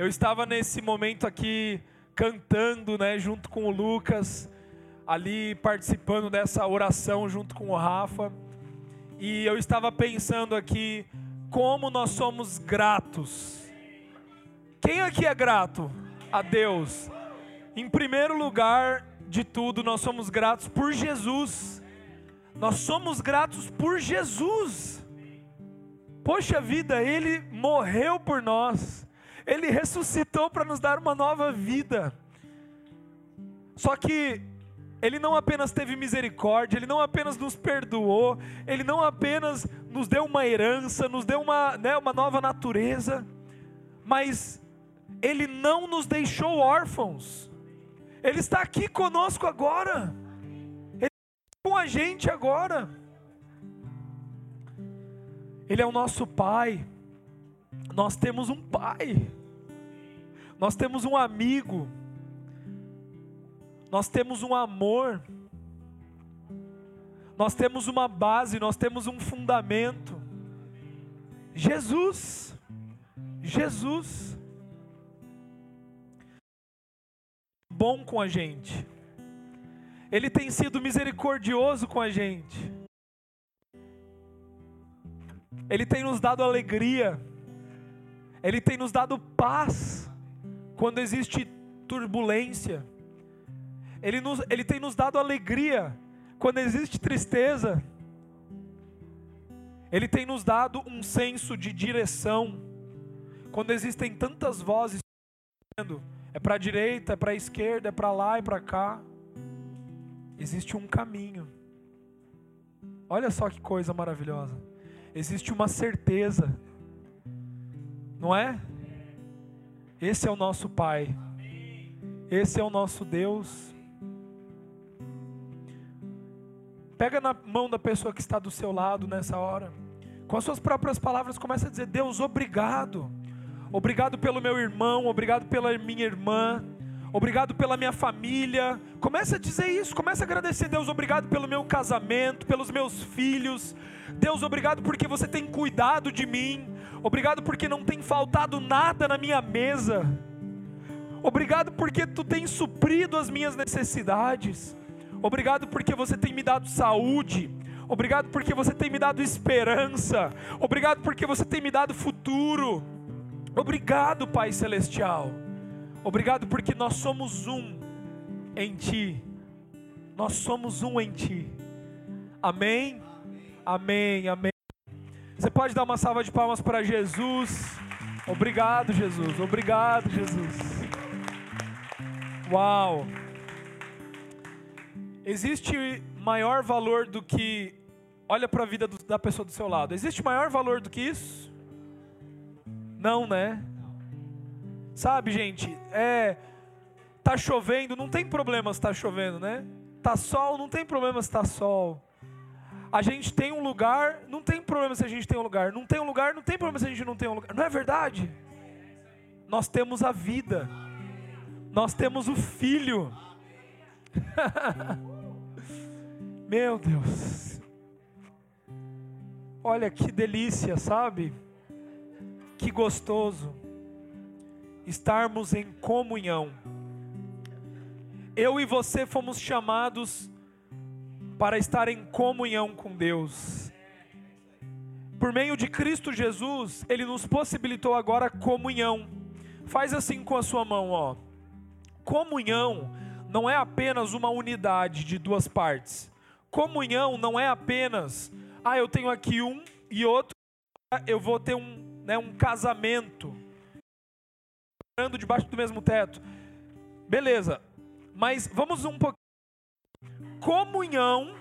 Eu estava nesse momento aqui cantando, né, junto com o Lucas, ali participando dessa oração junto com o Rafa. E eu estava pensando aqui como nós somos gratos. Quem aqui é grato a Deus? Em primeiro lugar de tudo, nós somos gratos por Jesus. Nós somos gratos por Jesus. Poxa vida, Ele morreu por nós. Ele ressuscitou para nos dar uma nova vida. Só que Ele não apenas teve misericórdia, Ele não apenas nos perdoou, Ele não apenas nos deu uma herança, nos deu uma, né, uma nova natureza, mas Ele não nos deixou órfãos. Ele está aqui conosco agora. Ele está com a gente agora. Ele é o nosso Pai. Nós temos um Pai nós temos um amigo, nós temos um amor, nós temos uma base, nós temos um fundamento. Jesus, Jesus, bom com a gente, Ele tem sido misericordioso com a gente, Ele tem nos dado alegria, Ele tem nos dado paz quando existe turbulência. Ele, nos, ele tem nos dado alegria quando existe tristeza. Ele tem nos dado um senso de direção quando existem tantas vozes é para a direita, é para a esquerda, é para lá e para cá. Existe um caminho. Olha só que coisa maravilhosa. Existe uma certeza. Não é? Esse é o nosso Pai. Esse é o nosso Deus. Pega na mão da pessoa que está do seu lado nessa hora. Com as suas próprias palavras, começa a dizer: Deus, obrigado. Obrigado pelo meu irmão, obrigado pela minha irmã, obrigado pela minha família. Começa a dizer isso, começa a agradecer, Deus, obrigado pelo meu casamento, pelos meus filhos. Deus, obrigado porque você tem cuidado de mim. Obrigado porque não tem faltado nada na minha mesa. Obrigado porque tu tens suprido as minhas necessidades. Obrigado porque você tem me dado saúde. Obrigado porque você tem me dado esperança. Obrigado porque você tem me dado futuro. Obrigado, Pai Celestial. Obrigado porque nós somos um em Ti. Nós somos um em Ti. Amém? Amém, amém. Você pode dar uma salva de palmas para Jesus. Obrigado, Jesus. Obrigado, Jesus. Uau. Existe maior valor do que. Olha para a vida do, da pessoa do seu lado. Existe maior valor do que isso? Não, né? Sabe, gente, é tá chovendo, não tem problema se tá chovendo, né? Tá sol, não tem problema se tá sol. A gente tem um lugar, não tem problema se a gente tem um lugar. Não tem um lugar, não tem problema se a gente não tem um lugar. Não é verdade? Nós temos a vida. Nós temos o filho. Meu Deus. Olha que delícia, sabe? Que gostoso estarmos em comunhão. Eu e você fomos chamados para estar em comunhão com Deus. Por meio de Cristo Jesus, Ele nos possibilitou agora comunhão. Faz assim com a sua mão, ó. Comunhão não é apenas uma unidade de duas partes. Comunhão não é apenas, ah, eu tenho aqui um e outro, eu vou ter um, né, um casamento, morando debaixo do mesmo teto. Beleza, mas vamos um pouquinho Comunhão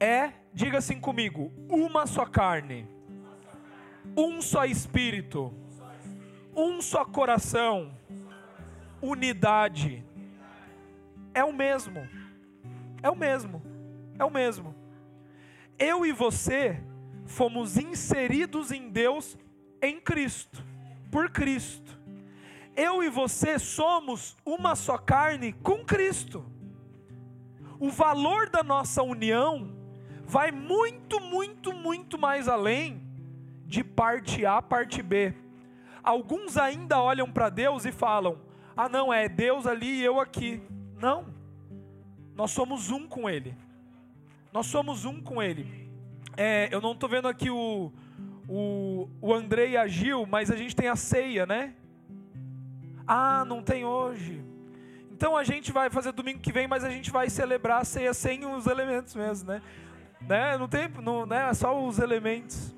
é, diga assim comigo, uma só carne, um só espírito, um só coração, unidade. É o mesmo, é o mesmo, é o mesmo. Eu e você fomos inseridos em Deus em Cristo, por Cristo. Eu e você somos uma só carne com Cristo o valor da nossa união vai muito, muito, muito mais além de parte A, parte B. alguns ainda olham para Deus e falam: ah, não, é Deus ali e eu aqui. Não, nós somos um com Ele. Nós somos um com Ele. É, eu não estou vendo aqui o, o, o André e a Gil, mas a gente tem a ceia, né? Ah, não tem hoje. Então a gente vai fazer domingo que vem, mas a gente vai celebrar a ceia sem os elementos mesmo, né? né? Não tem, não, né? Só os elementos.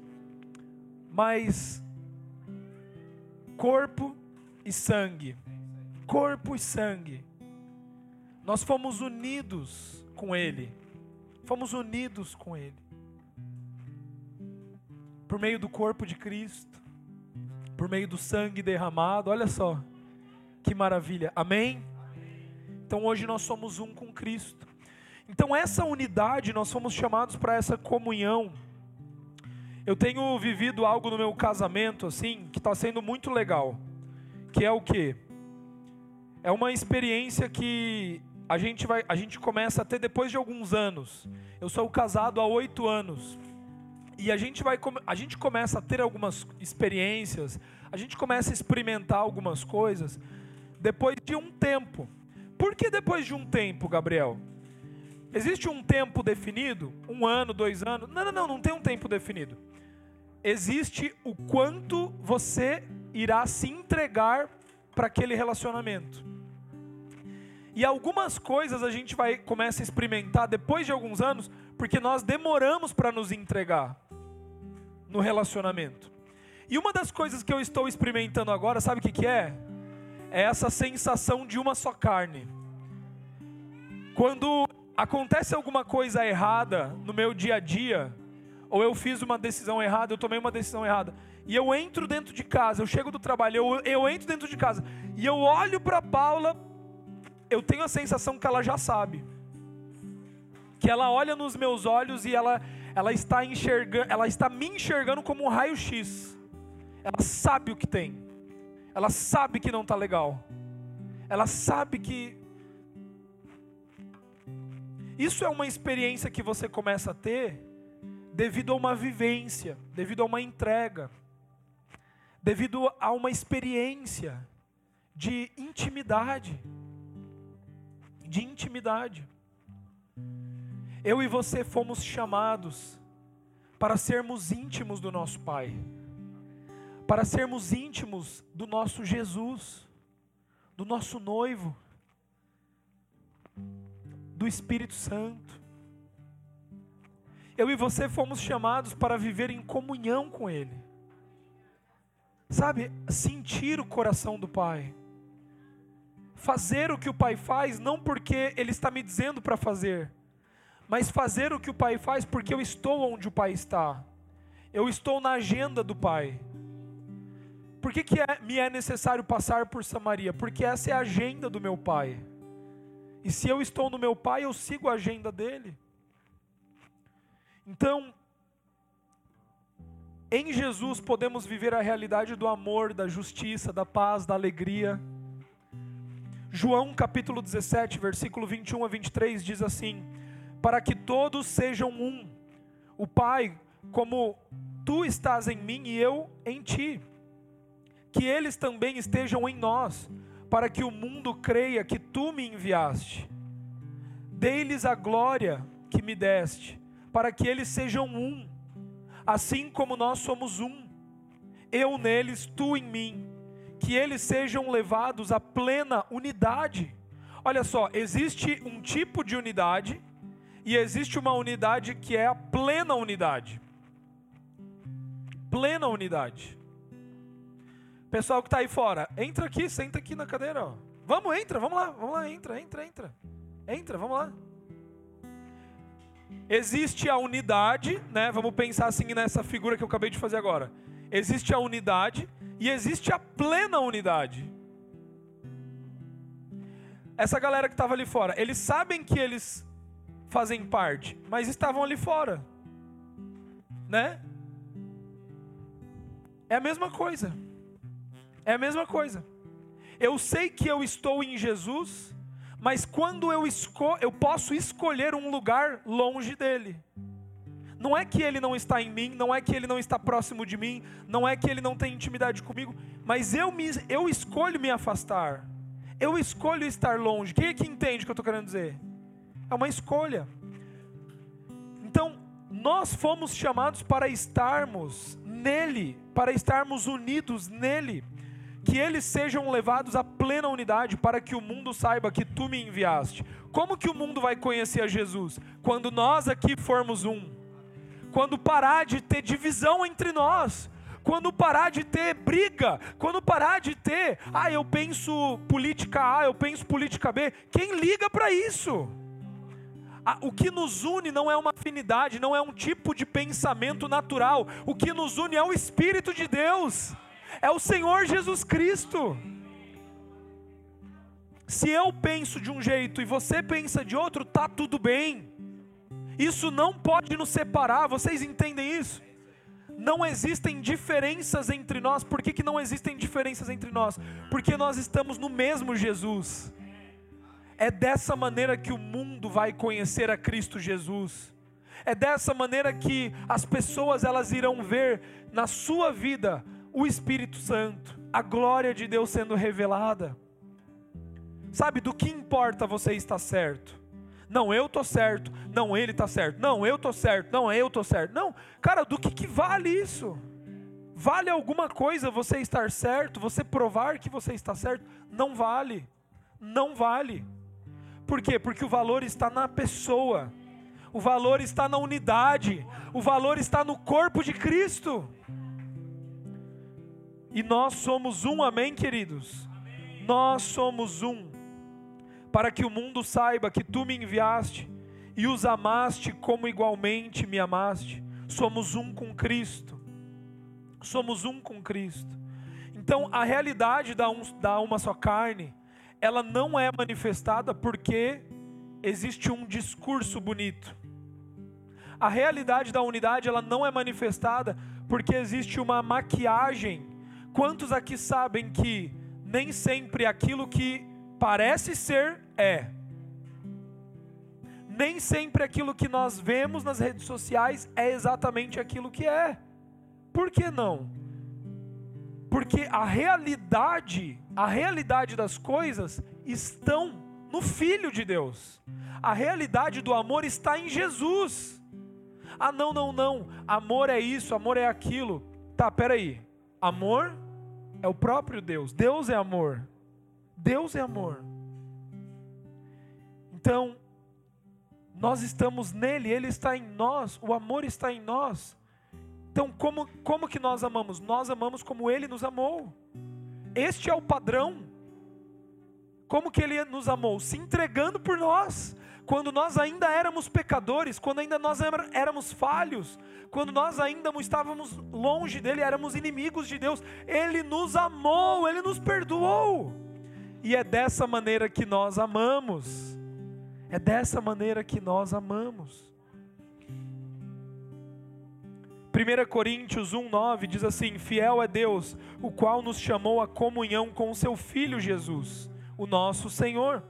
Mas corpo e sangue. Corpo e sangue. Nós fomos unidos com Ele. Fomos unidos com Ele. Por meio do corpo de Cristo. Por meio do sangue derramado. Olha só. Que maravilha. Amém? Então hoje nós somos um com Cristo. Então essa unidade, nós fomos chamados para essa comunhão. Eu tenho vivido algo no meu casamento assim, que está sendo muito legal. Que é o que? É uma experiência que a gente vai, a gente começa a ter depois de alguns anos. Eu sou casado há oito anos e a gente vai, a gente começa a ter algumas experiências, a gente começa a experimentar algumas coisas depois de um tempo. Por que depois de um tempo, Gabriel? Existe um tempo definido? Um ano, dois anos? Não, não, não, não tem um tempo definido. Existe o quanto você irá se entregar para aquele relacionamento. E algumas coisas a gente vai começa a experimentar depois de alguns anos, porque nós demoramos para nos entregar no relacionamento. E uma das coisas que eu estou experimentando agora, sabe o que, que é? É essa sensação de uma só carne. Quando acontece alguma coisa errada no meu dia a dia, ou eu fiz uma decisão errada, eu tomei uma decisão errada, e eu entro dentro de casa, eu chego do trabalho, eu, eu entro dentro de casa, e eu olho para Paula eu tenho a sensação que ela já sabe. Que ela olha nos meus olhos e ela, ela está enxergando, ela está me enxergando como um raio-x. Ela sabe o que tem. Ela sabe que não está legal. Ela sabe que isso é uma experiência que você começa a ter devido a uma vivência, devido a uma entrega, devido a uma experiência de intimidade de intimidade. Eu e você fomos chamados para sermos íntimos do nosso Pai, para sermos íntimos do nosso Jesus, do nosso noivo, do Espírito Santo. Eu e você fomos chamados para viver em comunhão com Ele. Sabe, sentir o coração do Pai fazer o que o Pai faz, não porque Ele está me dizendo para fazer, mas fazer o que o Pai faz porque eu estou onde o Pai está, eu estou na agenda do Pai. Por que, que é, me é necessário passar por Samaria? Porque essa é a agenda do meu Pai. E se eu estou no meu Pai, eu sigo a agenda dele. Então, em Jesus podemos viver a realidade do amor, da justiça, da paz, da alegria João capítulo 17, versículo 21 a 23 diz assim: Para que todos sejam um, o Pai, como tu estás em mim e eu em ti, que eles também estejam em nós, para que o mundo creia que tu me enviaste. Dei-lhes a glória que me deste, para que eles sejam um, assim como nós somos um, eu neles, tu em mim que eles sejam levados à plena unidade. Olha só, existe um tipo de unidade e existe uma unidade que é a plena unidade. Plena unidade. Pessoal que está aí fora, entra aqui, senta aqui na cadeira. Ó. Vamos, entra, vamos lá, vamos lá, entra, entra, entra. Entra, vamos lá. Existe a unidade, né? Vamos pensar assim nessa figura que eu acabei de fazer agora. Existe a unidade e existe a plena unidade. Essa galera que estava ali fora, eles sabem que eles fazem parte, mas estavam ali fora, né? É a mesma coisa. É a mesma coisa. Eu sei que eu estou em Jesus, mas quando eu esco eu posso escolher um lugar longe dele. Não é que ele não está em mim, não é que ele não está próximo de mim, não é que ele não tem intimidade comigo, mas eu, me, eu escolho me afastar. Eu escolho estar longe. Quem é que entende o que eu estou querendo dizer? É uma escolha. Então, nós fomos chamados para estarmos nele, para estarmos unidos nele, que eles sejam levados à plena unidade, para que o mundo saiba que tu me enviaste. Como que o mundo vai conhecer a Jesus? Quando nós aqui formos um, quando parar de ter divisão entre nós, quando parar de ter briga, quando parar de ter, ah, eu penso política A, eu penso política B, quem liga para isso? o que nos une não é uma afinidade, não é um tipo de pensamento natural. O que nos une é o Espírito de Deus, é o Senhor Jesus Cristo. Se eu penso de um jeito e você pensa de outro, tá tudo bem. Isso não pode nos separar, vocês entendem isso? Não existem diferenças entre nós. Por que, que não existem diferenças entre nós? Porque nós estamos no mesmo Jesus. É dessa maneira que o mundo vai conhecer a Cristo Jesus. É dessa maneira que as pessoas elas irão ver na sua vida o Espírito Santo, a glória de Deus sendo revelada. Sabe do que importa você estar certo? Não, eu tô certo. Não, ele tá certo. Não, eu tô certo. Não, eu tô certo. Não, cara, do que, que vale isso? Vale alguma coisa você estar certo? Você provar que você está certo? Não vale. Não vale. Por quê? Porque o valor está na pessoa, o valor está na unidade, o valor está no corpo de Cristo. E nós somos um, amém, queridos? Amém. Nós somos um, para que o mundo saiba que tu me enviaste e os amaste como igualmente me amaste. Somos um com Cristo. Somos um com Cristo. Então, a realidade da, um, da uma só carne ela não é manifestada porque existe um discurso bonito. A realidade da unidade ela não é manifestada porque existe uma maquiagem. Quantos aqui sabem que nem sempre aquilo que parece ser é? Nem sempre aquilo que nós vemos nas redes sociais é exatamente aquilo que é. Por que não? Porque a realidade, a realidade das coisas estão no Filho de Deus. A realidade do amor está em Jesus. Ah, não, não, não. Amor é isso, amor é aquilo. Tá, peraí. Amor é o próprio Deus. Deus é amor. Deus é amor. Então, nós estamos nele, ele está em nós, o amor está em nós. Então, como, como que nós amamos? Nós amamos como Ele nos amou. Este é o padrão. Como que Ele nos amou? Se entregando por nós. Quando nós ainda éramos pecadores, quando ainda nós éramos falhos, quando nós ainda estávamos longe dele, éramos inimigos de Deus, Ele nos amou, Ele nos perdoou. E é dessa maneira que nós amamos. É dessa maneira que nós amamos. 1 Coríntios 1,9 diz assim: Fiel é Deus, o qual nos chamou à comunhão com seu Filho Jesus, o nosso Senhor.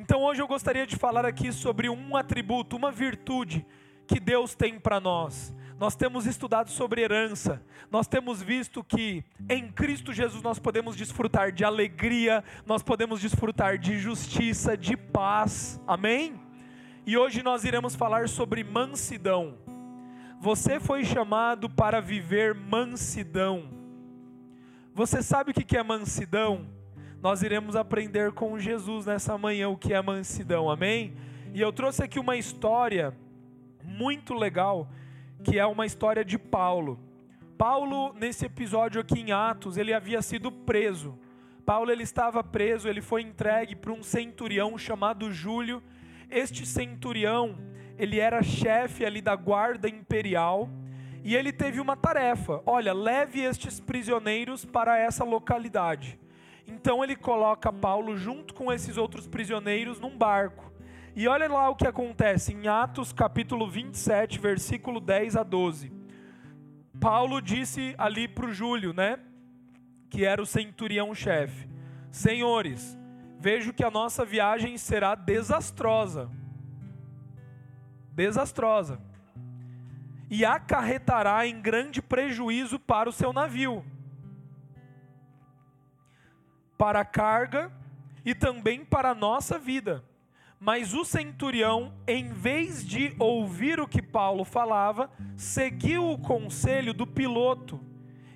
Então hoje eu gostaria de falar aqui sobre um atributo, uma virtude que Deus tem para nós. Nós temos estudado sobre herança, nós temos visto que em Cristo Jesus nós podemos desfrutar de alegria, nós podemos desfrutar de justiça, de paz, amém? E hoje nós iremos falar sobre mansidão. Você foi chamado para viver mansidão. Você sabe o que é mansidão? Nós iremos aprender com Jesus nessa manhã o que é mansidão, amém? E eu trouxe aqui uma história muito legal, que é uma história de Paulo. Paulo, nesse episódio aqui em Atos, ele havia sido preso. Paulo ele estava preso, ele foi entregue para um centurião chamado Júlio. Este centurião, ele era chefe ali da guarda imperial e ele teve uma tarefa: olha, leve estes prisioneiros para essa localidade. Então ele coloca Paulo junto com esses outros prisioneiros num barco. E olha lá o que acontece em Atos capítulo 27, versículo 10 a 12. Paulo disse ali para o Júlio, né? Que era o centurião-chefe: Senhores, vejo que a nossa viagem será desastrosa desastrosa. e acarretará em grande prejuízo para o seu navio, para a carga e também para a nossa vida. Mas o centurião, em vez de ouvir o que Paulo falava, seguiu o conselho do piloto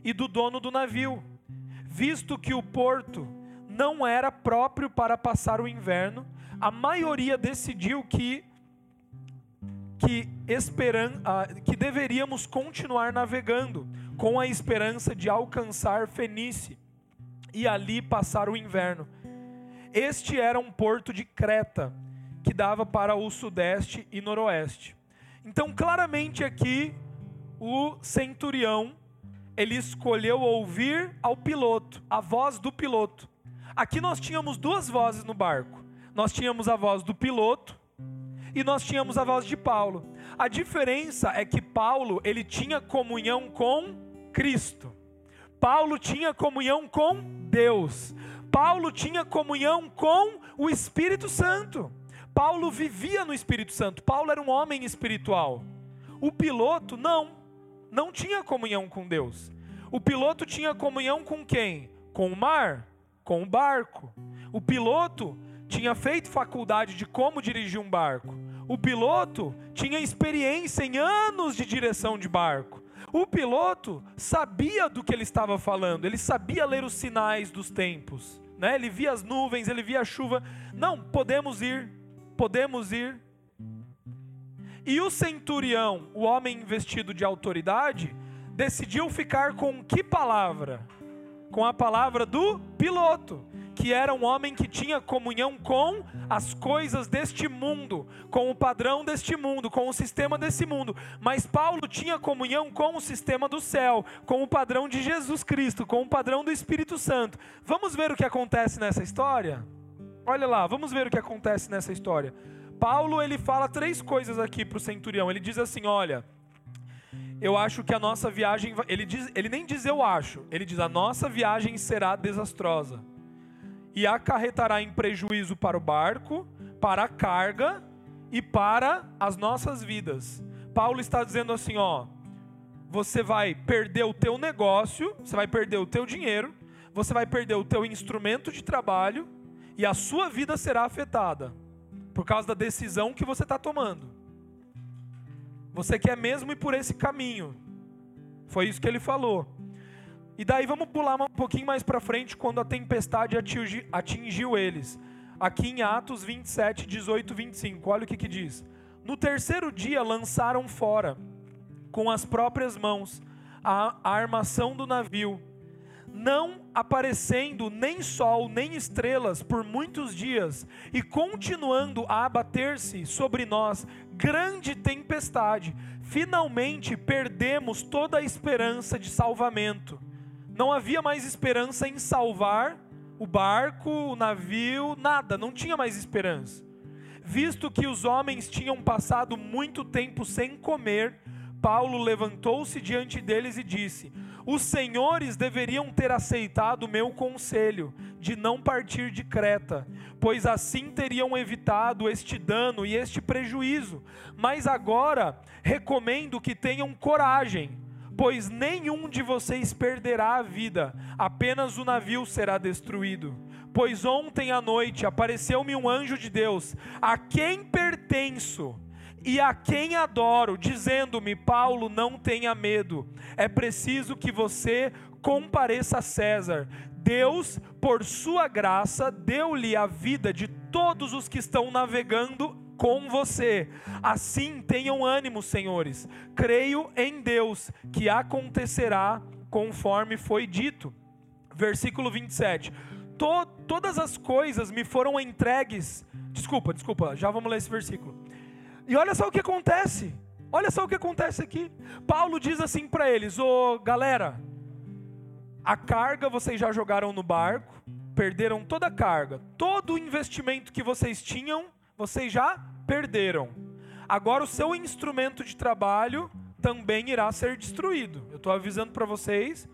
e do dono do navio, visto que o porto não era próprio para passar o inverno, a maioria decidiu que que, esperan, ah, que deveríamos continuar navegando com a esperança de alcançar Fenícia e ali passar o inverno. Este era um porto de Creta que dava para o sudeste e noroeste. Então, claramente aqui, o centurião, ele escolheu ouvir ao piloto, a voz do piloto. Aqui nós tínhamos duas vozes no barco. Nós tínhamos a voz do piloto e nós tínhamos a voz de Paulo. A diferença é que Paulo, ele tinha comunhão com Cristo. Paulo tinha comunhão com Deus. Paulo tinha comunhão com o Espírito Santo. Paulo vivia no Espírito Santo. Paulo era um homem espiritual. O piloto não, não tinha comunhão com Deus. O piloto tinha comunhão com quem? Com o mar, com o barco. O piloto tinha feito faculdade de como dirigir um barco. O piloto tinha experiência em anos de direção de barco. O piloto sabia do que ele estava falando, ele sabia ler os sinais dos tempos. Né? Ele via as nuvens, ele via a chuva. Não, podemos ir, podemos ir. E o centurião, o homem vestido de autoridade, decidiu ficar com que palavra? Com a palavra do piloto que era um homem que tinha comunhão com as coisas deste mundo, com o padrão deste mundo, com o sistema desse mundo. Mas Paulo tinha comunhão com o sistema do céu, com o padrão de Jesus Cristo, com o padrão do Espírito Santo. Vamos ver o que acontece nessa história? Olha lá, vamos ver o que acontece nessa história. Paulo ele fala três coisas aqui para o centurião. Ele diz assim: olha, eu acho que a nossa viagem, ele, diz, ele nem diz eu acho, ele diz a nossa viagem será desastrosa e acarretará em prejuízo para o barco, para a carga e para as nossas vidas. Paulo está dizendo assim, ó, você vai perder o teu negócio, você vai perder o teu dinheiro, você vai perder o teu instrumento de trabalho e a sua vida será afetada por causa da decisão que você está tomando. Você quer mesmo ir por esse caminho? Foi isso que ele falou. E daí vamos pular um pouquinho mais para frente, quando a tempestade atingi, atingiu eles. Aqui em Atos 27, 18, 25. Olha o que, que diz. No terceiro dia lançaram fora, com as próprias mãos, a, a armação do navio, não aparecendo nem sol nem estrelas por muitos dias, e continuando a abater-se sobre nós grande tempestade, finalmente perdemos toda a esperança de salvamento não havia mais esperança em salvar o barco, o navio, nada, não tinha mais esperança. Visto que os homens tinham passado muito tempo sem comer, Paulo levantou-se diante deles e disse: Os senhores deveriam ter aceitado o meu conselho de não partir de Creta, pois assim teriam evitado este dano e este prejuízo. Mas agora recomendo que tenham coragem pois nenhum de vocês perderá a vida, apenas o navio será destruído. Pois ontem à noite apareceu-me um anjo de Deus, a quem pertenço e a quem adoro, dizendo-me: Paulo, não tenha medo, é preciso que você compareça a César. Deus, por sua graça, deu-lhe a vida de todos os que estão navegando com você. Assim tenham ânimo, senhores. Creio em Deus que acontecerá conforme foi dito. Versículo 27. To, todas as coisas me foram entregues. Desculpa, desculpa, já vamos ler esse versículo. E olha só o que acontece. Olha só o que acontece aqui. Paulo diz assim para eles: Ô oh, galera, a carga vocês já jogaram no barco, perderam toda a carga, todo o investimento que vocês tinham, vocês já perderam. Agora o seu instrumento de trabalho também irá ser destruído. Eu estou avisando para vocês,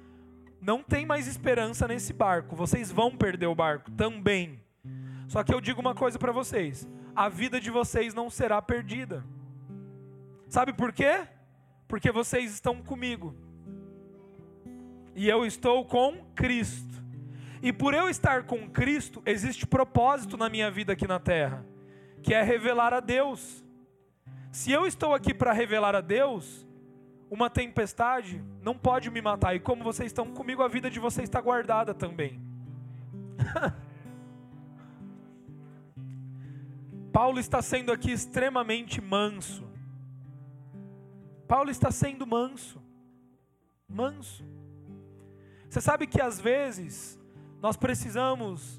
não tem mais esperança nesse barco. Vocês vão perder o barco também. Só que eu digo uma coisa para vocês: a vida de vocês não será perdida. Sabe por quê? Porque vocês estão comigo. E eu estou com Cristo. E por eu estar com Cristo, existe propósito na minha vida aqui na terra, que é revelar a Deus. Se eu estou aqui para revelar a Deus, uma tempestade não pode me matar. E como vocês estão comigo, a vida de vocês está guardada também. Paulo está sendo aqui extremamente manso. Paulo está sendo manso. Manso. Você sabe que às vezes nós precisamos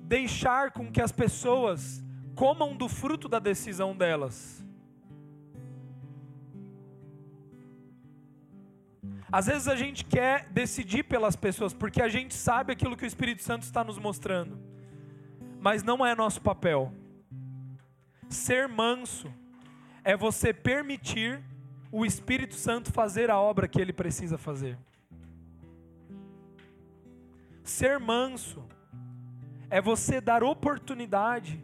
deixar com que as pessoas comam do fruto da decisão delas. Às vezes a gente quer decidir pelas pessoas porque a gente sabe aquilo que o Espírito Santo está nos mostrando, mas não é nosso papel. Ser manso é você permitir o Espírito Santo fazer a obra que ele precisa fazer. Ser manso é você dar oportunidade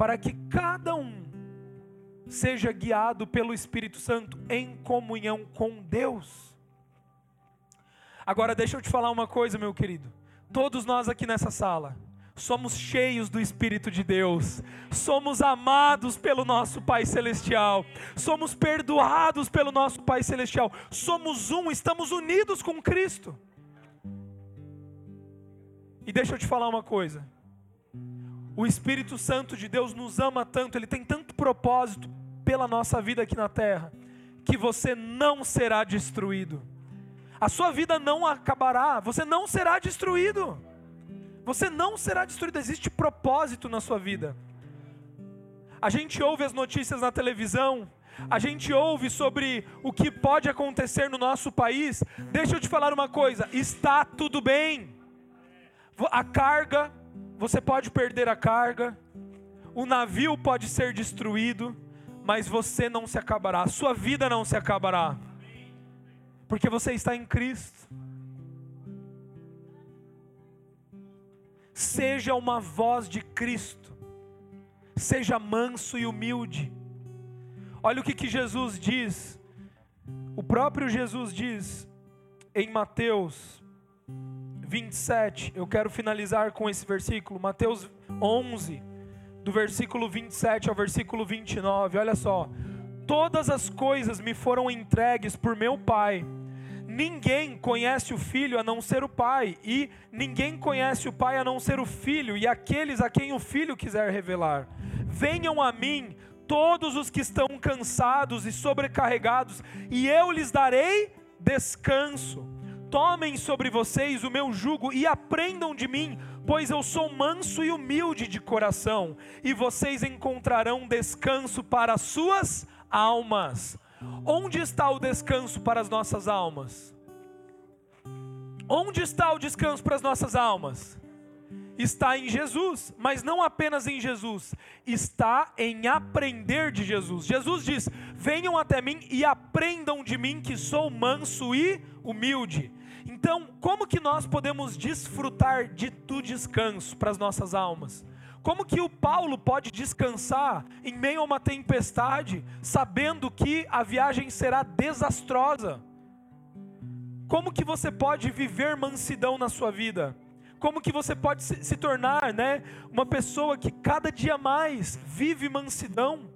para que cada um seja guiado pelo Espírito Santo em comunhão com Deus. Agora deixa eu te falar uma coisa, meu querido. Todos nós aqui nessa sala somos cheios do Espírito de Deus, somos amados pelo nosso Pai Celestial, somos perdoados pelo nosso Pai Celestial, somos um, estamos unidos com Cristo. E deixa eu te falar uma coisa: o Espírito Santo de Deus nos ama tanto, ele tem tanto propósito pela nossa vida aqui na terra, que você não será destruído. A sua vida não acabará, você não será destruído. Você não será destruído, existe propósito na sua vida. A gente ouve as notícias na televisão, a gente ouve sobre o que pode acontecer no nosso país. Deixa eu te falar uma coisa: está tudo bem. A carga, você pode perder a carga, o navio pode ser destruído, mas você não se acabará, sua vida não se acabará, porque você está em Cristo. Seja uma voz de Cristo, seja manso e humilde. Olha o que, que Jesus diz, o próprio Jesus diz em Mateus 27. Eu quero finalizar com esse versículo, Mateus 11, do versículo 27 ao versículo 29. Olha só. Todas as coisas me foram entregues por meu Pai. Ninguém conhece o filho a não ser o pai, e ninguém conhece o pai a não ser o filho, e aqueles a quem o filho quiser revelar. Venham a mim todos os que estão cansados e sobrecarregados, e eu lhes darei descanso. Tomem sobre vocês o meu jugo e aprendam de mim, pois eu sou manso e humilde de coração, e vocês encontrarão descanso para as suas almas. Onde está o descanso para as nossas almas? Onde está o descanso para as nossas almas? Está em Jesus, mas não apenas em Jesus, está em aprender de Jesus. Jesus diz: Venham até mim e aprendam de mim, que sou manso e humilde então, como que nós podemos desfrutar de do descanso para as nossas almas? Como que o Paulo pode descansar em meio a uma tempestade, sabendo que a viagem será desastrosa? Como que você pode viver mansidão na sua vida? Como que você pode se, se tornar, né, uma pessoa que cada dia mais vive mansidão?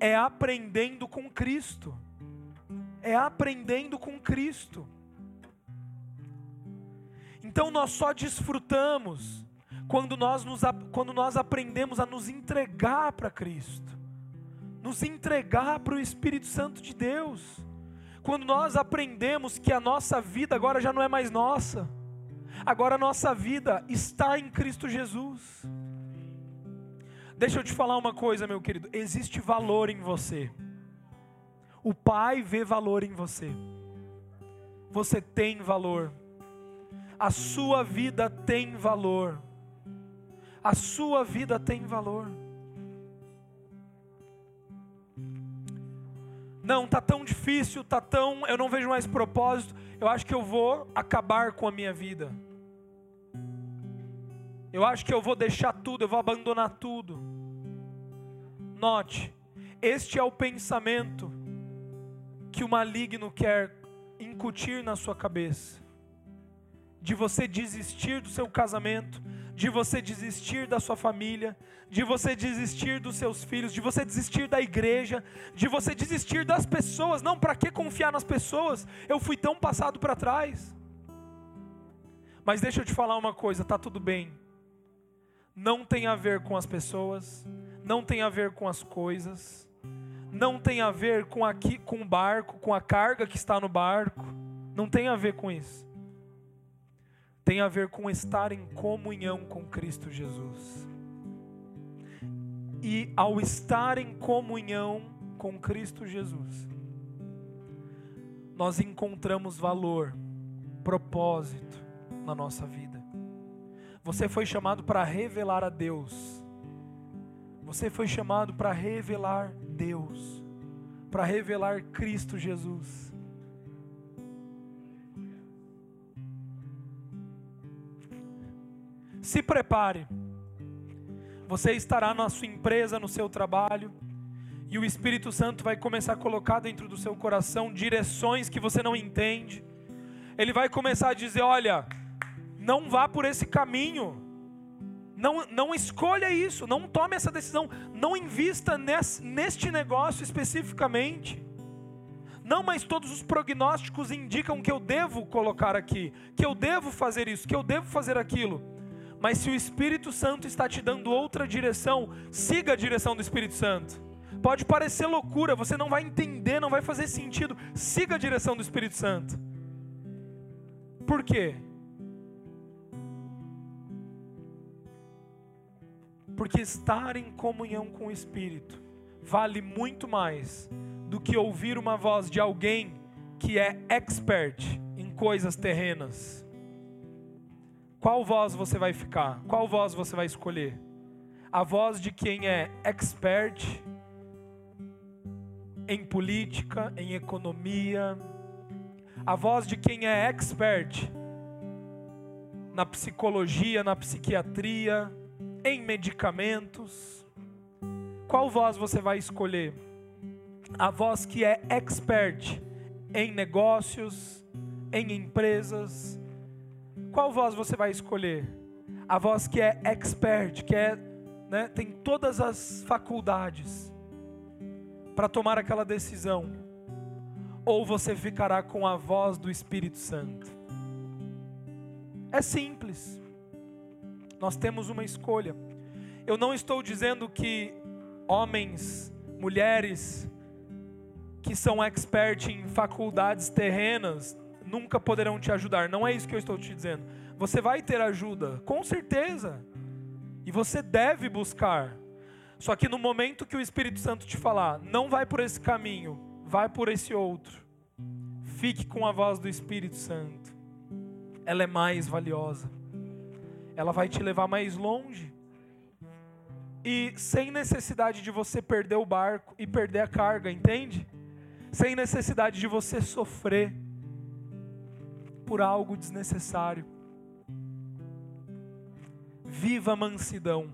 É aprendendo com Cristo. É aprendendo com Cristo. Então nós só desfrutamos quando nós, nos, quando nós aprendemos a nos entregar para Cristo, nos entregar para o Espírito Santo de Deus. Quando nós aprendemos que a nossa vida agora já não é mais nossa, agora a nossa vida está em Cristo Jesus. Deixa eu te falar uma coisa, meu querido: existe valor em você. O Pai vê valor em você. Você tem valor a sua vida tem valor. A sua vida tem valor. Não, tá tão difícil, tá tão, eu não vejo mais propósito. Eu acho que eu vou acabar com a minha vida. Eu acho que eu vou deixar tudo, eu vou abandonar tudo. Note, este é o pensamento que o maligno quer incutir na sua cabeça, de você desistir do seu casamento, de você desistir da sua família, de você desistir dos seus filhos, de você desistir da igreja, de você desistir das pessoas. Não, para que confiar nas pessoas? Eu fui tão passado para trás. Mas deixa eu te falar uma coisa, tá tudo bem. Não tem a ver com as pessoas, não tem a ver com as coisas, não tem a ver com aqui com o barco, com a carga que está no barco. Não tem a ver com isso. Tem a ver com estar em comunhão com Cristo Jesus. E ao estar em comunhão com Cristo Jesus, nós encontramos valor, propósito na nossa vida. Você foi chamado para revelar a Deus. Você foi chamado para revelar Deus, para revelar Cristo Jesus. Se prepare. Você estará na sua empresa, no seu trabalho, e o Espírito Santo vai começar a colocar dentro do seu coração direções que você não entende. Ele vai começar a dizer: olha, não vá por esse caminho. Não, não escolha isso, não tome essa decisão, não invista nesse, neste negócio especificamente. Não, mas todos os prognósticos indicam que eu devo colocar aqui, que eu devo fazer isso, que eu devo fazer aquilo. Mas se o Espírito Santo está te dando outra direção, siga a direção do Espírito Santo. Pode parecer loucura, você não vai entender, não vai fazer sentido. Siga a direção do Espírito Santo. Por quê? Porque estar em comunhão com o Espírito vale muito mais do que ouvir uma voz de alguém que é expert em coisas terrenas. Qual voz você vai ficar? Qual voz você vai escolher? A voz de quem é expert em política, em economia, a voz de quem é expert na psicologia, na psiquiatria, em medicamentos. Qual voz você vai escolher? A voz que é expert em negócios, em empresas. Qual voz você vai escolher? A voz que é expert, que é, né, tem todas as faculdades para tomar aquela decisão. Ou você ficará com a voz do Espírito Santo. É simples. Nós temos uma escolha. Eu não estou dizendo que homens, mulheres que são expert em faculdades terrenas nunca poderão te ajudar. Não é isso que eu estou te dizendo. Você vai ter ajuda, com certeza. E você deve buscar. Só que no momento que o Espírito Santo te falar, não vai por esse caminho, vai por esse outro. Fique com a voz do Espírito Santo. Ela é mais valiosa ela vai te levar mais longe. E sem necessidade de você perder o barco e perder a carga, entende? Sem necessidade de você sofrer por algo desnecessário. Viva a mansidão.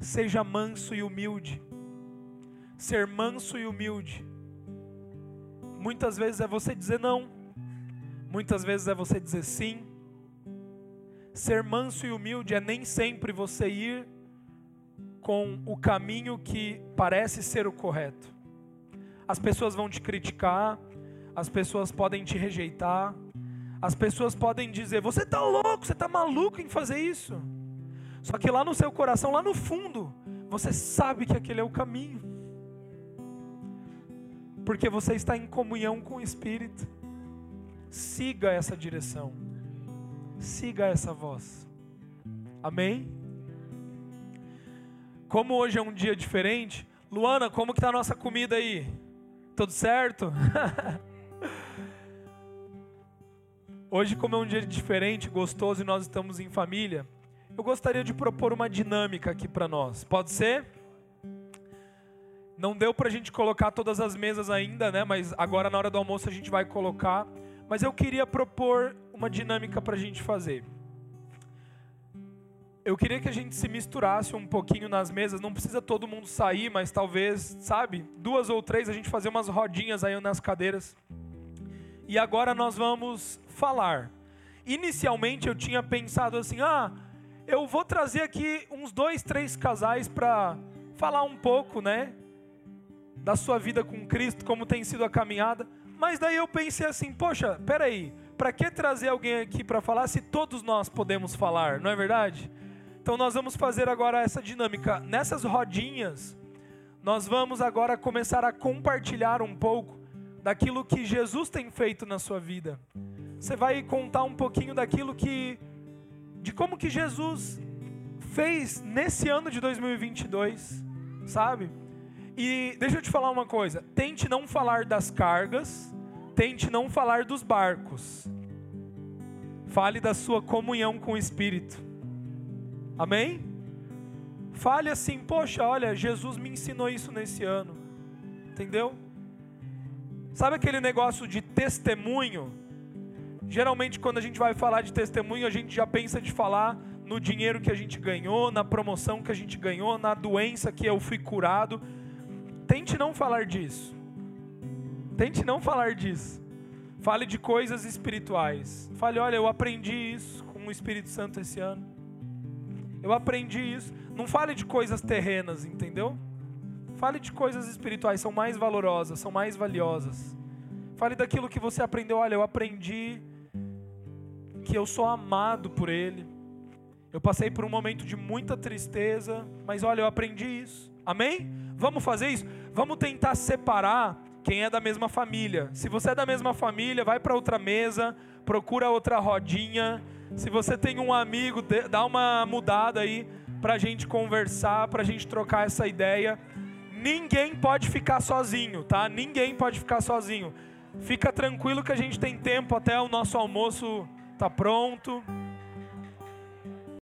Seja manso e humilde. Ser manso e humilde. Muitas vezes é você dizer não. Muitas vezes é você dizer sim. Ser manso e humilde é nem sempre você ir com o caminho que parece ser o correto. As pessoas vão te criticar, as pessoas podem te rejeitar, as pessoas podem dizer: Você está louco, você está maluco em fazer isso. Só que lá no seu coração, lá no fundo, você sabe que aquele é o caminho, porque você está em comunhão com o Espírito. Siga essa direção siga essa voz. Amém? Como hoje é um dia diferente, Luana, como que tá a nossa comida aí? Tudo certo? hoje, como é um dia diferente, gostoso e nós estamos em família, eu gostaria de propor uma dinâmica aqui para nós. Pode ser? Não deu para a gente colocar todas as mesas ainda, né? Mas agora na hora do almoço a gente vai colocar. Mas eu queria propor uma dinâmica para a gente fazer. eu queria que a gente se misturasse um pouquinho nas mesas. Não precisa todo mundo sair, mas talvez, sabe, duas ou três a gente fazer umas rodinhas aí nas cadeiras. E agora nós vamos falar. Inicialmente eu tinha pensado assim: ah, eu vou trazer aqui uns dois, três casais para falar um pouco, né, da sua vida com Cristo, como tem sido a caminhada. Mas daí eu pensei assim: poxa, peraí, para que trazer alguém aqui para falar se todos nós podemos falar, não é verdade? Então nós vamos fazer agora essa dinâmica. Nessas rodinhas, nós vamos agora começar a compartilhar um pouco daquilo que Jesus tem feito na sua vida. Você vai contar um pouquinho daquilo que de como que Jesus fez nesse ano de 2022, sabe? E deixa eu te falar uma coisa, tente não falar das cargas, tente não falar dos barcos. Fale da sua comunhão com o Espírito. Amém? Fale assim, poxa, olha, Jesus me ensinou isso nesse ano. Entendeu? Sabe aquele negócio de testemunho? Geralmente, quando a gente vai falar de testemunho, a gente já pensa de falar no dinheiro que a gente ganhou, na promoção que a gente ganhou, na doença que eu fui curado. Tente não falar disso. Tente não falar disso. Fale de coisas espirituais. Fale, olha, eu aprendi isso com o Espírito Santo esse ano. Eu aprendi isso. Não fale de coisas terrenas, entendeu? Fale de coisas espirituais, são mais valorosas, são mais valiosas. Fale daquilo que você aprendeu. Olha, eu aprendi que eu sou amado por Ele. Eu passei por um momento de muita tristeza, mas olha, eu aprendi isso. Amém? Vamos fazer isso? Vamos tentar separar quem é da mesma família. Se você é da mesma família, vai para outra mesa, procura outra rodinha se você tem um amigo, dá uma mudada aí para a gente conversar, para a gente trocar essa ideia. Ninguém pode ficar sozinho, tá? Ninguém pode ficar sozinho. Fica tranquilo que a gente tem tempo até o nosso almoço tá pronto.